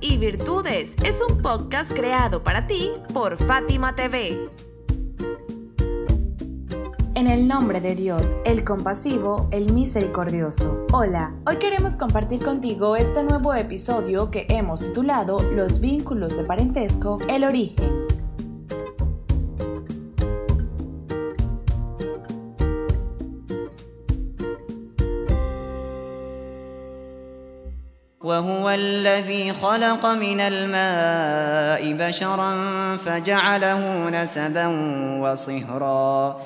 Y Virtudes es un podcast creado para ti por Fátima TV. En el nombre de Dios, el compasivo, el misericordioso. Hola, hoy queremos compartir contigo este nuevo episodio que hemos titulado Los vínculos de parentesco, el origen. وهو الذي خلق من الماء بشرا فجعله نسبا وصهرا.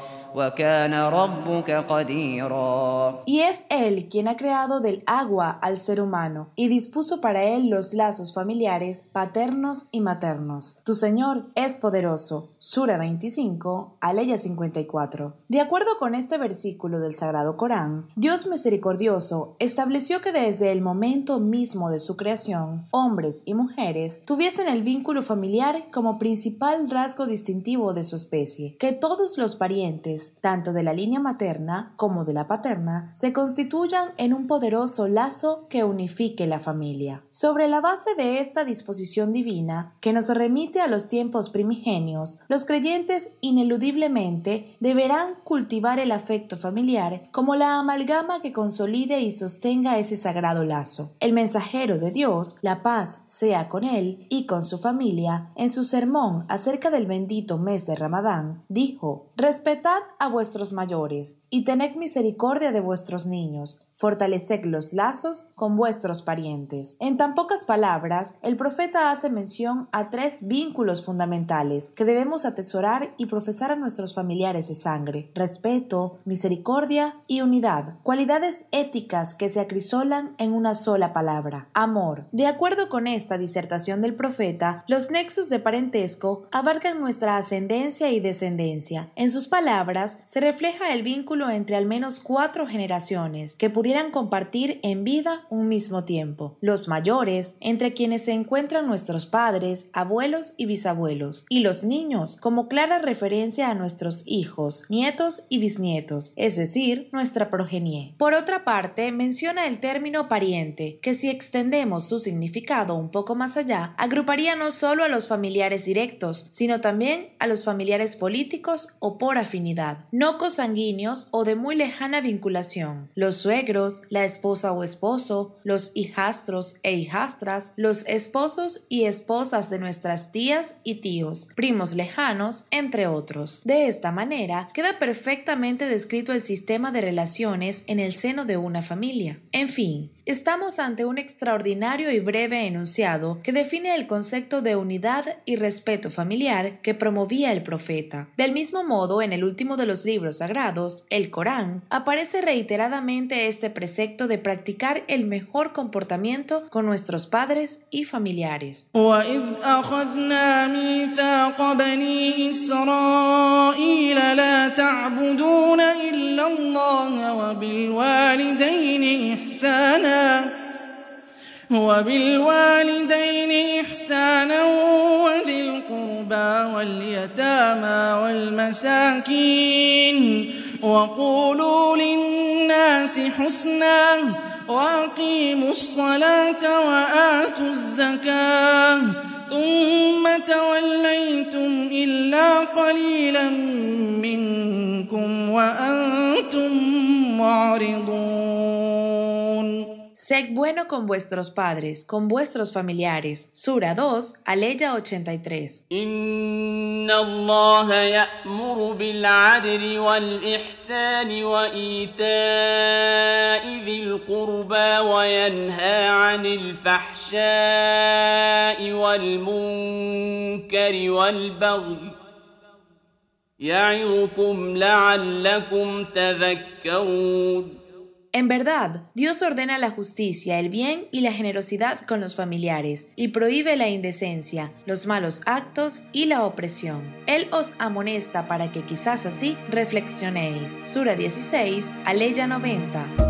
Y es Él quien ha creado del agua al ser humano y dispuso para él los lazos familiares paternos y maternos. Tu Señor es poderoso. Sura 25, Aleya 54. De acuerdo con este versículo del Sagrado Corán, Dios misericordioso estableció que desde el momento mismo de su creación, hombres y mujeres tuviesen el vínculo familiar como principal rasgo distintivo de su especie, que todos los parientes tanto de la línea materna como de la paterna, se constituyan en un poderoso lazo que unifique la familia. Sobre la base de esta disposición divina, que nos remite a los tiempos primigenios, los creyentes ineludiblemente deberán cultivar el afecto familiar como la amalgama que consolide y sostenga ese sagrado lazo. El mensajero de Dios, la paz sea con él y con su familia, en su sermón acerca del bendito mes de Ramadán, dijo, Respetad a vuestros mayores, y tened misericordia de vuestros niños, fortaleced los lazos con vuestros parientes. En tan pocas palabras, el profeta hace mención a tres vínculos fundamentales que debemos atesorar y profesar a nuestros familiares de sangre, respeto, misericordia y unidad, cualidades éticas que se acrisolan en una sola palabra, amor. De acuerdo con esta disertación del profeta, los nexos de parentesco abarcan nuestra ascendencia y descendencia. En sus palabras, se refleja el vínculo entre al menos cuatro generaciones que pudieran compartir en vida un mismo tiempo. Los mayores, entre quienes se encuentran nuestros padres, abuelos y bisabuelos, y los niños, como clara referencia a nuestros hijos, nietos y bisnietos, es decir, nuestra progenie. Por otra parte, menciona el término pariente, que si extendemos su significado un poco más allá, agruparía no solo a los familiares directos, sino también a los familiares políticos o por afinidad, no cosanguíneos o de muy lejana vinculación, los suegros, la esposa o esposo, los hijastros e hijastras, los esposos y esposas de nuestras tías y tíos, primos lejanos, entre otros. De esta manera, queda perfectamente descrito el sistema de relaciones en el seno de una familia. En fin, estamos ante un extraordinario y breve enunciado que define el concepto de unidad y respeto familiar que promovía el profeta. Del mismo modo, en el último de los libros sagrados, el Corán, aparece reiteradamente este precepto de practicar el mejor comportamiento con nuestros padres y familiares. وإذ أخذنا ميثاق بني إسرائيل لا تعبدون إلا الله وبالوالدين إحسانا وبالوالدين واليتامى والمساكين وقولوا للناس حسنا وأقيموا الصلاة وآتوا الزكاة ثم توليتم إلا قليلا منكم وأنتم معرضون Sed bueno con vuestros padres, con vuestros familiares. Sura 2, Aleya 83. يعظكم لعلكم تذكرون En verdad, Dios ordena la justicia, el bien y la generosidad con los familiares, y prohíbe la indecencia, los malos actos y la opresión. Él os amonesta para que quizás así reflexionéis. Sura 16, Aleya 90